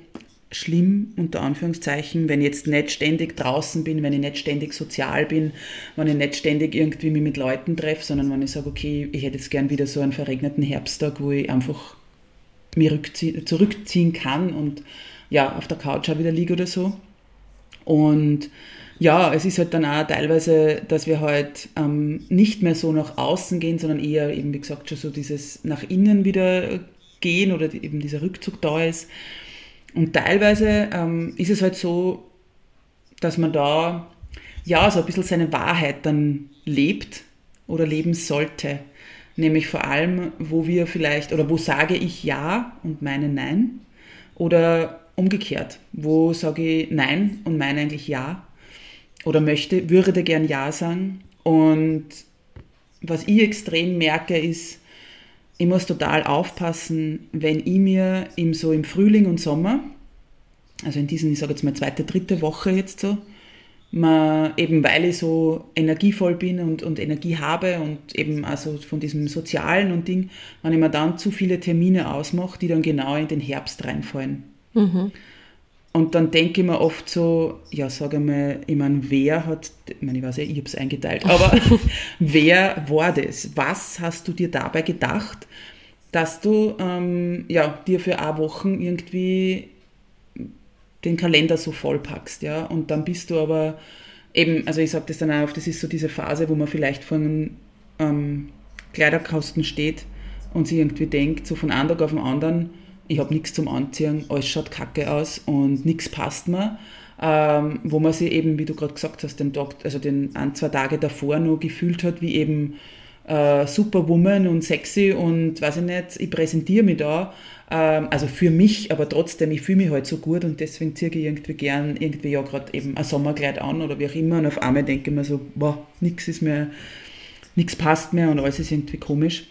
schlimm, unter Anführungszeichen, wenn ich jetzt nicht ständig draußen bin, wenn ich nicht ständig sozial bin, wenn ich nicht ständig irgendwie mich mit Leuten treffe, sondern wenn ich sage, okay, ich hätte jetzt gern wieder so einen verregneten Herbsttag, wo ich einfach mich zurückziehen kann und ja, auf der Couch auch wieder liege oder so. Und ja, es ist halt dann auch teilweise, dass wir halt ähm, nicht mehr so nach außen gehen, sondern eher eben, wie gesagt, schon so dieses nach innen wieder gehen oder eben dieser Rückzug da ist. Und teilweise ähm, ist es halt so, dass man da ja so ein bisschen seine Wahrheit dann lebt oder leben sollte. Nämlich vor allem, wo wir vielleicht, oder wo sage ich Ja und meine Nein. Oder umgekehrt, wo sage ich Nein und meine eigentlich Ja. Oder möchte, würde gern Ja sagen. Und was ich extrem merke, ist, ich muss total aufpassen, wenn ich mir im, so im Frühling und Sommer, also in diesen, ich sage jetzt mal zweite, dritte Woche jetzt so, man, eben weil ich so energievoll bin und, und Energie habe und eben also von diesem Sozialen und Ding, wenn ich mir dann zu viele Termine ausmache, die dann genau in den Herbst reinfallen. Mhm. Und dann denke ich mir oft so, ja, sage mal, ich meine, wer hat, ich meine, ich weiß ja, ich habe es eingeteilt, aber wer war das? Was hast du dir dabei gedacht, dass du ähm, ja, dir für eine Woche irgendwie den Kalender so vollpackst, ja, und dann bist du aber eben, also ich sage das dann auch, das ist so diese Phase, wo man vielleicht vor einem ähm, Kleiderkasten steht und sich irgendwie denkt, so von einem Tag auf den anderen, ich habe nichts zum Anziehen, alles schaut kacke aus und nichts passt mir. Ähm, wo man sich eben, wie du gerade gesagt hast, den Tag, also den ein, zwei Tage davor noch gefühlt hat, wie eben äh, Superwoman und sexy und weiß ich nicht, ich präsentiere mich da. Ähm, also für mich, aber trotzdem, ich fühle mich halt so gut und deswegen ziehe ich irgendwie gern irgendwie ja gerade eben ein Sommerkleid an oder wie auch immer und auf einmal denke ich mir so, boah, nichts ist mehr, nichts passt mehr und alles ist irgendwie komisch.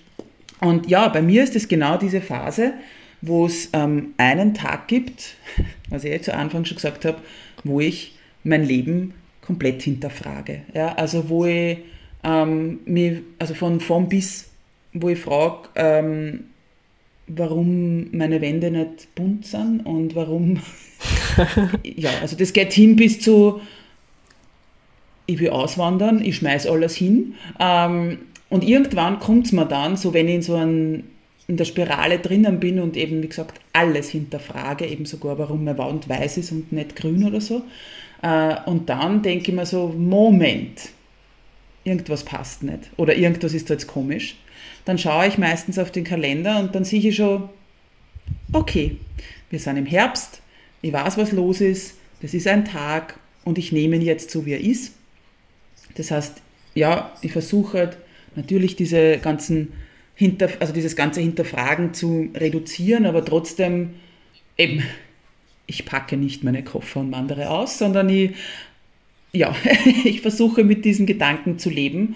Und ja, bei mir ist es genau diese Phase, wo es ähm, einen Tag gibt, was ich jetzt zu Anfang schon gesagt habe, wo ich mein Leben komplett hinterfrage. Ja, also wo ich ähm, mich, also von von bis, wo ich frage, ähm, warum meine Wände nicht bunt sind und warum, ja, also das geht hin bis zu, ich will auswandern, ich schmeiß alles hin. Ähm, und irgendwann kommt es mir dann, so wenn ich in so einem in der Spirale drinnen bin und eben, wie gesagt, alles hinterfrage, eben sogar, warum meine Wand weiß ist und nicht grün oder so. Äh, und dann denke ich mir so, Moment, irgendwas passt nicht oder irgendwas ist da jetzt komisch. Dann schaue ich meistens auf den Kalender und dann sehe ich schon, okay, wir sind im Herbst, ich weiß, was los ist, das ist ein Tag und ich nehme ihn jetzt so, wie er ist. Das heißt, ja, ich versuche halt natürlich diese ganzen hinter, also dieses ganze Hinterfragen zu reduzieren, aber trotzdem eben, ich packe nicht meine Koffer und wandere aus, sondern ich, ja, ich versuche mit diesen Gedanken zu leben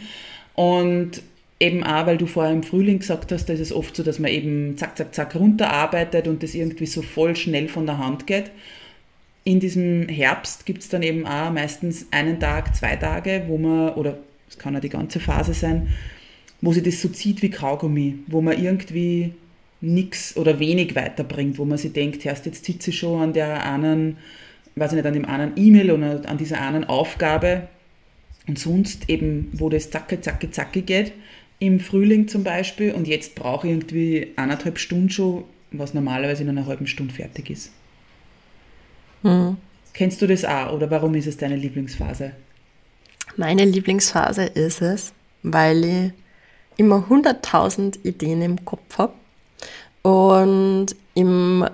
und eben auch, weil du vorher im Frühling gesagt hast, da ist es oft so, dass man eben zack, zack, zack runterarbeitet und das irgendwie so voll schnell von der Hand geht. In diesem Herbst gibt es dann eben auch meistens einen Tag, zwei Tage, wo man, oder es kann ja die ganze Phase sein, wo sich das so zieht wie Kaugummi, wo man irgendwie nichts oder wenig weiterbringt, wo man sich denkt, erst jetzt sitze ich schon an der einen, weiß ich nicht, an dem einen E-Mail oder an dieser einen Aufgabe Und sonst eben, wo das zacke, zacke, zacke geht, im Frühling zum Beispiel, und jetzt brauche ich irgendwie eineinhalb Stunden schon, was normalerweise in einer halben Stunde fertig ist. Mhm. Kennst du das auch oder warum ist es deine Lieblingsphase? Meine Lieblingsphase ist es, weil ich immer 100.000 Ideen im Kopf habe und im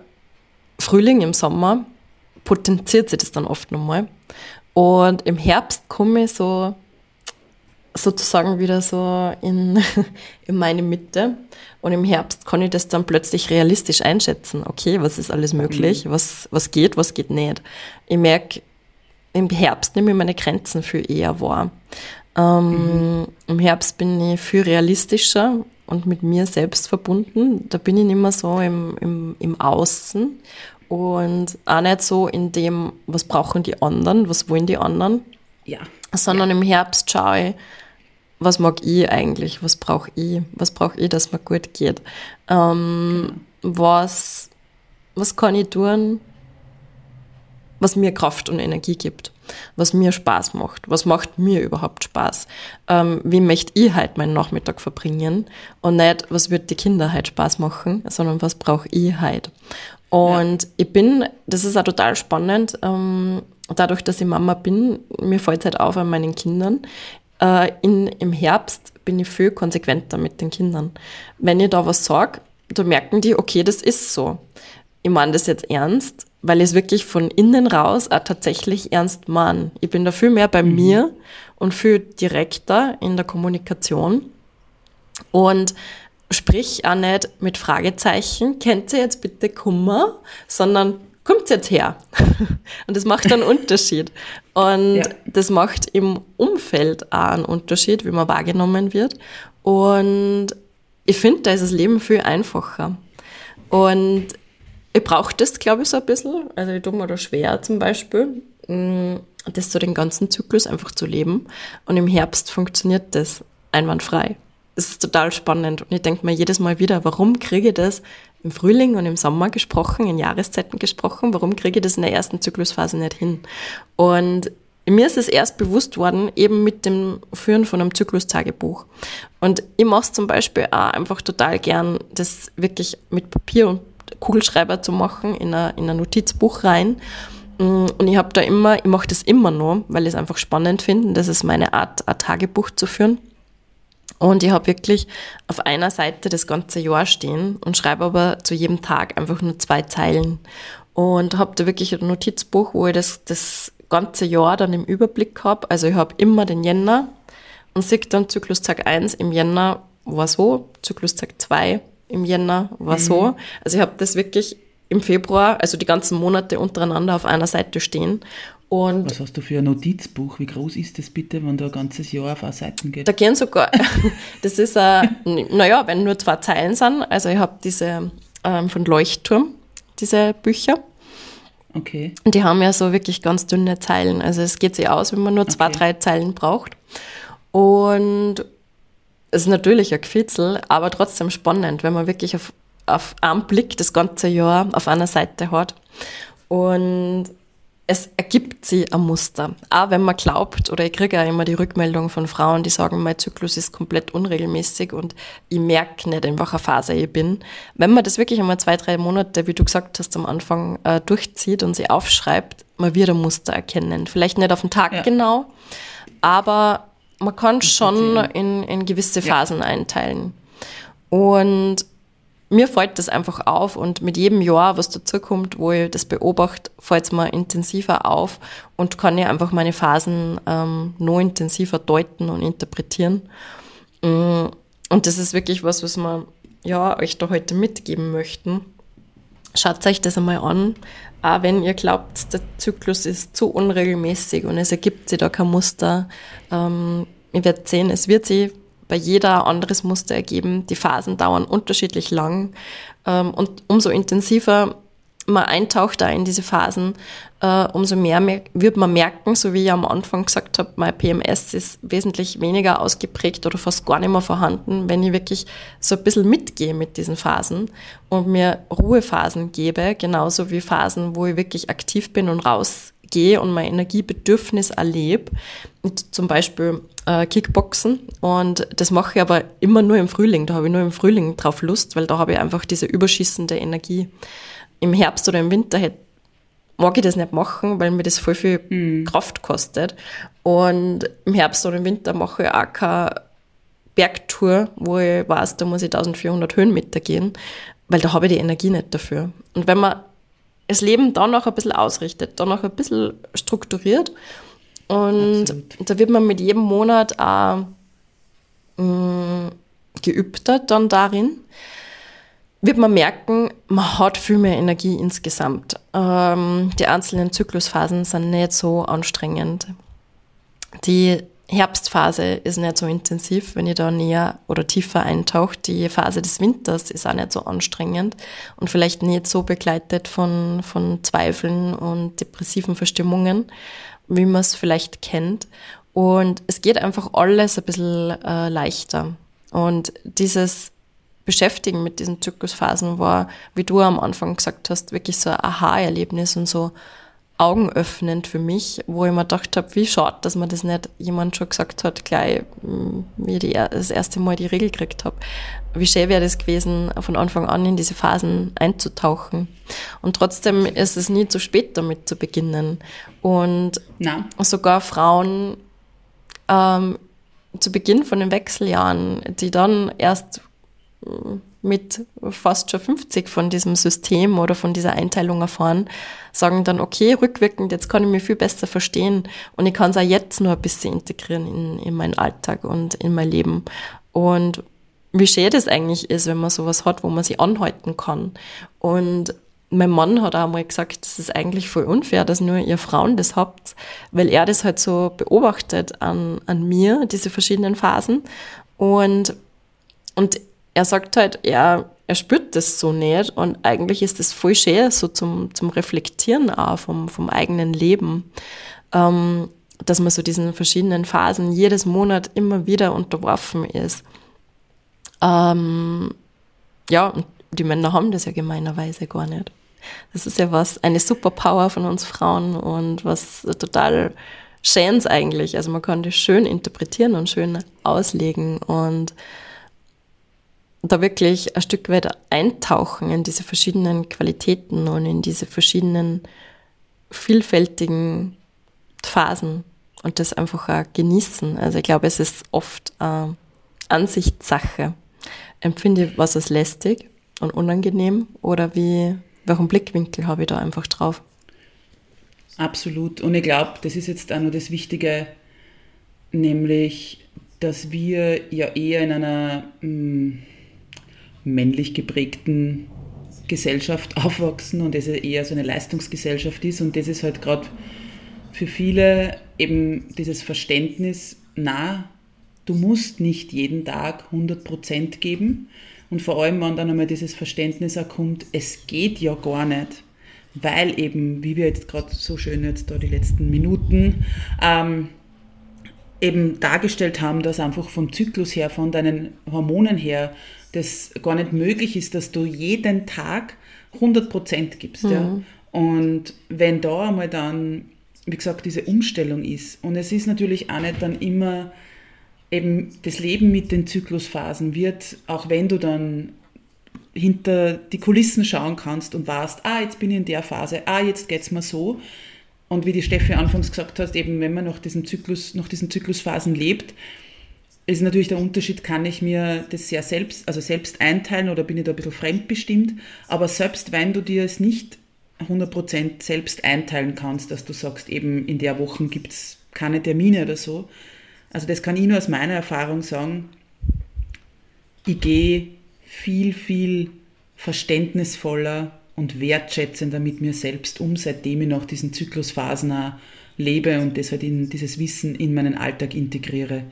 Frühling, im Sommer potenziert sich das dann oft nochmal. Und im Herbst komme ich so sozusagen wieder so in, in meine Mitte. Und im Herbst kann ich das dann plötzlich realistisch einschätzen. Okay, was ist alles möglich? Mhm. Was, was geht, was geht nicht? Ich merke, im Herbst nehme ich meine Grenzen viel eher wahr. Ähm, mhm. Im Herbst bin ich viel realistischer und mit mir selbst verbunden. Da bin ich nicht mehr so im, im, im Außen und auch nicht so in dem, was brauchen die anderen, was wollen die anderen. Ja. Sondern ja. im Herbst schaue ich, was mag ich eigentlich, was brauche ich, was brauche ich, dass mir gut geht. Ähm, genau. was, was kann ich tun, was mir Kraft und Energie gibt, was mir Spaß macht, was macht mir überhaupt Spaß, ähm, wie möchte ich halt meinen Nachmittag verbringen und nicht, was wird die Kinder halt Spaß machen, sondern was brauche ich halt. Und ja. ich bin, das ist auch total spannend, ähm, dadurch, dass ich Mama bin, mir fällt es halt auf an meinen Kindern. Äh, in, Im Herbst bin ich viel konsequenter mit den Kindern. Wenn ich da was sage, da merken die, okay, das ist so. Ich meine das jetzt ernst, weil ich es wirklich von innen raus auch tatsächlich ernst meine. Ich bin da viel mehr bei mhm. mir und viel direkter in der Kommunikation. Und sprich auch nicht mit Fragezeichen, kennt ihr jetzt bitte Kummer, sondern kommt jetzt her. und das macht einen Unterschied. Und ja. das macht im Umfeld auch einen Unterschied, wie man wahrgenommen wird. Und ich finde, da ist das Leben viel einfacher. Und ich brauche das, glaube ich, so ein bisschen. Also ich tue mir da schwer zum Beispiel, mm, das so den ganzen Zyklus einfach zu leben. Und im Herbst funktioniert das einwandfrei das ist total spannend. Und ich denke mir jedes Mal wieder, warum kriege ich das im Frühling und im Sommer gesprochen, in Jahreszeiten gesprochen, warum kriege ich das in der ersten Zyklusphase nicht hin? Und mir ist es erst bewusst worden, eben mit dem Führen von einem Zyklustagebuch. Und ich mache es zum Beispiel auch einfach total gern, das wirklich mit Papier und Kugelschreiber zu machen, in ein Notizbuch rein. Und ich habe da immer, ich mache das immer noch, weil ich es einfach spannend finde. Das ist meine Art, ein Tagebuch zu führen. Und ich habe wirklich auf einer Seite das ganze Jahr stehen und schreibe aber zu jedem Tag einfach nur zwei Zeilen. Und habe da wirklich ein Notizbuch, wo ich das, das ganze Jahr dann im Überblick habe. Also ich habe immer den Jänner und sehe dann Zyklustag 1 im Jänner war so, Zyklustag 2 im Jänner war mhm. so. Also ich habe das wirklich im Februar, also die ganzen Monate untereinander auf einer Seite stehen und Was hast du für ein Notizbuch? Wie groß ist das bitte, wenn da ein ganzes Jahr auf eine Seite geht? Da gehen sogar, das ist, äh, naja, wenn nur zwei Zeilen sind. Also ich habe diese ähm, von Leuchtturm, diese Bücher. Okay. Und die haben ja so wirklich ganz dünne Zeilen. Also es geht sich aus, wenn man nur zwei, okay. drei Zeilen braucht. Und es ist natürlich ein Gefitzel, aber trotzdem spannend, wenn man wirklich auf, auf einen Blick das ganze Jahr auf einer Seite hat. Und es ergibt sich ein Muster. Auch wenn man glaubt, oder ich kriege ja immer die Rückmeldung von Frauen, die sagen, mein Zyklus ist komplett unregelmäßig und ich merke nicht, in welcher Phase ich bin. Wenn man das wirklich einmal zwei, drei Monate, wie du gesagt hast, am Anfang äh, durchzieht und sie aufschreibt, man wird ein Muster erkennen. Vielleicht nicht auf den Tag ja. genau, aber man kann schon in, in gewisse Phasen ja. einteilen. Und mir fällt das einfach auf und mit jedem Jahr, was dazukommt, wo ich das beobachte, fällt es mir intensiver auf und kann ich einfach meine Phasen ähm, noch intensiver deuten und interpretieren. Mm, und das ist wirklich was, was wir ja, euch da heute mitgeben möchten. Schaut euch das einmal an, auch wenn ihr glaubt, der Zyklus ist zu unregelmäßig und es ergibt sich da kein Muster. Ähm, ihr werdet sehen, es wird sich bei jeder anderes Muster ergeben. Die Phasen dauern unterschiedlich lang ähm, und umso intensiver man eintaucht da in diese Phasen, äh, umso mehr wird man merken, so wie ich am Anfang gesagt habe, mein PMS ist wesentlich weniger ausgeprägt oder fast gar nicht mehr vorhanden, wenn ich wirklich so ein bisschen mitgehe mit diesen Phasen und mir Ruhephasen gebe, genauso wie Phasen, wo ich wirklich aktiv bin und raus gehe und mein Energiebedürfnis erlebe. Zum Beispiel äh, Kickboxen und das mache ich aber immer nur im Frühling. Da habe ich nur im Frühling drauf Lust, weil da habe ich einfach diese überschießende Energie. Im Herbst oder im Winter hätte mag ich das nicht machen, weil mir das voll viel mhm. Kraft kostet. Und im Herbst oder im Winter mache ich auch keine Bergtour, wo ich weiß, da muss ich 1400 Höhenmeter gehen, weil da habe ich die Energie nicht dafür. Und wenn man das Leben dann noch ein bisschen ausrichtet, dann noch ein bisschen strukturiert und Absolut. da wird man mit jedem Monat auch mh, mm, geübter dann darin, wird man merken, man hat viel mehr Energie insgesamt. Ähm, die einzelnen Zyklusphasen sind nicht so anstrengend. Die Herbstphase ist nicht so intensiv, wenn ihr da näher oder tiefer eintaucht. Die Phase des Winters ist auch nicht so anstrengend und vielleicht nicht so begleitet von, von Zweifeln und depressiven Verstimmungen, wie man es vielleicht kennt. Und es geht einfach alles ein bisschen äh, leichter. Und dieses Beschäftigen mit diesen Zyklusphasen war, wie du am Anfang gesagt hast, wirklich so ein Aha-Erlebnis und so augenöffnend für mich, wo ich mir gedacht habe, wie schade, dass mir das nicht jemand schon gesagt hat, gleich mm, wie ich das erste Mal die Regel gekriegt habe. Wie schön wäre das gewesen, von Anfang an in diese Phasen einzutauchen. Und trotzdem ist es nie zu spät, damit zu beginnen. Und Nein. sogar Frauen ähm, zu Beginn von den Wechseljahren, die dann erst mit fast schon 50 von diesem System oder von dieser Einteilung erfahren, sagen dann, okay, rückwirkend, jetzt kann ich mich viel besser verstehen und ich kann es auch jetzt nur ein bisschen integrieren in, in meinen Alltag und in mein Leben. Und wie schön das eigentlich ist, wenn man sowas hat, wo man sich anhalten kann. Und mein Mann hat auch mal gesagt, das ist eigentlich voll unfair, dass nur ihr Frauen das habt, weil er das halt so beobachtet an, an mir, diese verschiedenen Phasen. Und, und er sagt halt, er, er spürt das so nicht und eigentlich ist das voll schön, so zum, zum Reflektieren auch vom, vom eigenen Leben, ähm, dass man so diesen verschiedenen Phasen jedes Monat immer wieder unterworfen ist. Ähm, ja, und die Männer haben das ja gemeinerweise gar nicht. Das ist ja was, eine Superpower von uns Frauen und was total Schönes eigentlich. Also man kann das schön interpretieren und schön auslegen und da wirklich ein Stück weit eintauchen in diese verschiedenen Qualitäten und in diese verschiedenen vielfältigen Phasen und das einfach auch genießen. Also ich glaube, es ist oft äh, Ansichtssache. Empfinde ich was als lästig und unangenehm oder wie, welchen Blickwinkel habe ich da einfach drauf? Absolut. Und ich glaube, das ist jetzt auch noch das Wichtige, nämlich, dass wir ja eher in einer mh, mm, männlich geprägten Gesellschaft aufwachsen und es eher so eine Leistungsgesellschaft ist. Und das ist halt gerade für viele eben dieses Verständnis, na, du musst nicht jeden Tag 100% geben. Und vor allem, wenn dann einmal dieses Verständnis auch kommt, es geht ja gar nicht, weil eben, wie wir jetzt gerade so schön jetzt da die letzten Minuten ähm, eben dargestellt haben, dass einfach vom Zyklus her, von deinen Hormonen her, das gar nicht möglich ist, dass du jeden Tag 100 Prozent gibst. Mhm. Ja. Und wenn da einmal dann, wie gesagt, diese Umstellung ist, und es ist natürlich auch nicht dann immer eben das Leben mit den Zyklusphasen wird, auch wenn du dann hinter die Kulissen schauen kannst und weißt, ah, jetzt bin ich in der Phase, ah, jetzt geht es mir so. Und wie die Steffi anfangs gesagt hat, eben wenn man nach diesem Zyklus, nach diesen Zyklusphasen lebt, ist natürlich der Unterschied, kann ich mir das sehr selbst, also selbst einteilen oder bin ich da ein bisschen fremdbestimmt. Aber selbst wenn du dir es nicht 100% selbst einteilen kannst, dass du sagst, eben in der Woche gibt es keine Termine oder so. Also das kann ich nur aus meiner Erfahrung sagen. Ich gehe viel, viel verständnisvoller und wertschätzender mit mir selbst um, seitdem ich nach diesen Zyklusphasen auch lebe und das halt in dieses Wissen in meinen Alltag integriere.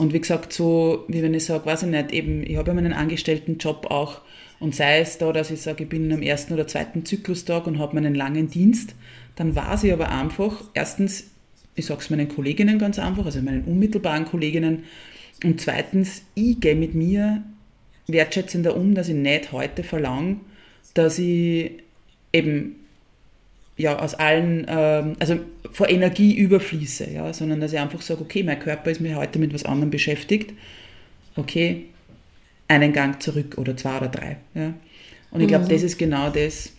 Und wie gesagt, so, wie wenn ich sage, weiß ich nicht, eben, ich habe ja meinen Angestelltenjob auch. Und sei es da, dass ich sage, ich bin am ersten oder zweiten Zyklustag und habe meinen langen Dienst, dann weiß ich aber einfach, erstens, ich sage es meinen Kolleginnen ganz einfach, also meinen unmittelbaren Kolleginnen, und zweitens, ich gehe mit mir wertschätzender um, dass ich nicht heute verlange, dass ich eben ja, aus allen, ähm, also vor Energie überfließe, ja, sondern dass ich einfach sage, okay, mein Körper ist mir heute mit was anderem beschäftigt, okay, einen Gang zurück oder zwei oder drei. Ja. Und ich glaube, mhm. das ist genau das,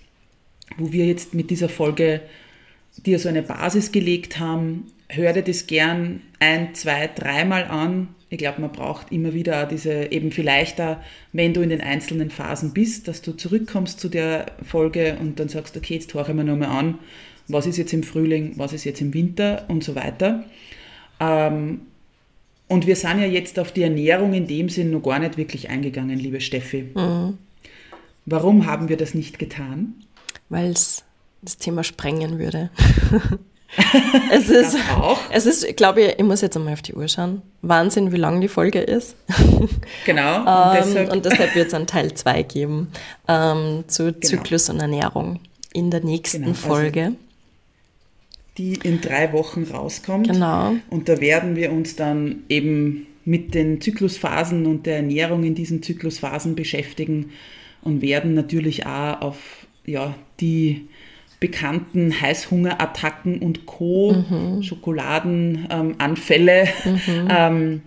wo wir jetzt mit dieser Folge dir so eine Basis gelegt haben. Hör dir das gern ein, zwei, dreimal an. Ich glaube, man braucht immer wieder diese, eben vielleicht da, wenn du in den einzelnen Phasen bist, dass du zurückkommst zu der Folge und dann sagst, okay, jetzt höre ich mir nochmal an, was ist jetzt im Frühling, was ist jetzt im Winter und so weiter. Ähm, und wir sind ja jetzt auf die Ernährung in dem Sinn noch gar nicht wirklich eingegangen, liebe Steffi. Mhm. Warum haben wir das nicht getan? Weil es das Thema sprengen würde. es ist, es ist, glaube ich, ich muss jetzt einmal auf die Uhr schauen. Wahnsinn, wie lang die Folge ist. Genau. Und ähm, deshalb, deshalb wird es einen Teil 2 geben ähm, zu genau. Zyklus und Ernährung in der nächsten genau, also Folge. Also die in drei Wochen rauskommt. Genau. Und da werden wir uns dann eben mit den Zyklusphasen und der Ernährung in diesen Zyklusphasen beschäftigen und werden natürlich auch auf ja, die bekannten Heißhungerattacken und Co., mhm. Schokoladenanfälle, ähm, mhm. ähm,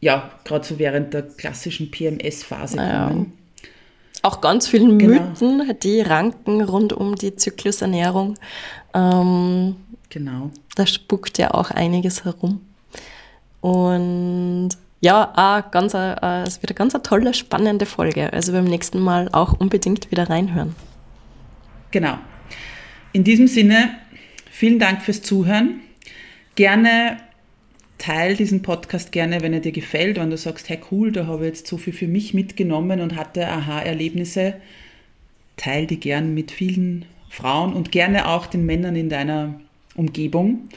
ja, gerade so während der klassischen PMS-Phase naja. kommen. Auch ganz vielen genau. Mythen, die ranken rund um die Zyklusernährung. Ähm, genau. Da spuckt ja auch einiges herum. Und ja, auch ganz, äh, es wird eine ganz tolle, spannende Folge. Also beim nächsten Mal auch unbedingt wieder reinhören. Genau. In diesem Sinne, vielen Dank fürs Zuhören. Gerne teil diesen Podcast gerne, wenn er dir gefällt, wenn du sagst, hey cool, da habe ich jetzt so viel für mich mitgenommen und hatte Aha-Erlebnisse. Teil die gern mit vielen Frauen und gerne auch den Männern in deiner Umgebung.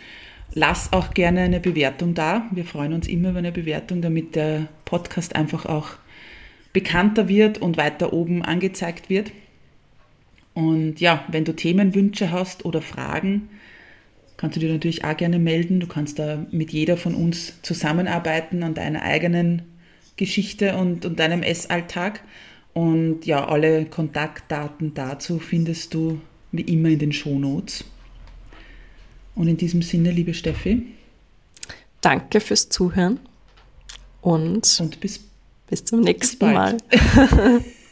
Lass auch gerne eine Bewertung da. Wir freuen uns immer über eine Bewertung, damit der Podcast einfach auch bekannter wird und weiter oben angezeigt wird. Und ja, wenn du Themenwünsche hast oder Fragen, kannst du dir natürlich auch gerne melden. Du kannst da mit jeder von uns zusammenarbeiten an deiner eigenen Geschichte und, und deinem Essalltag. Und ja, alle Kontaktdaten dazu findest du wie immer in den Shownotes. Und in diesem Sinne, liebe Steffi. Danke fürs Zuhören und, und bis, bis zum nächsten Mal.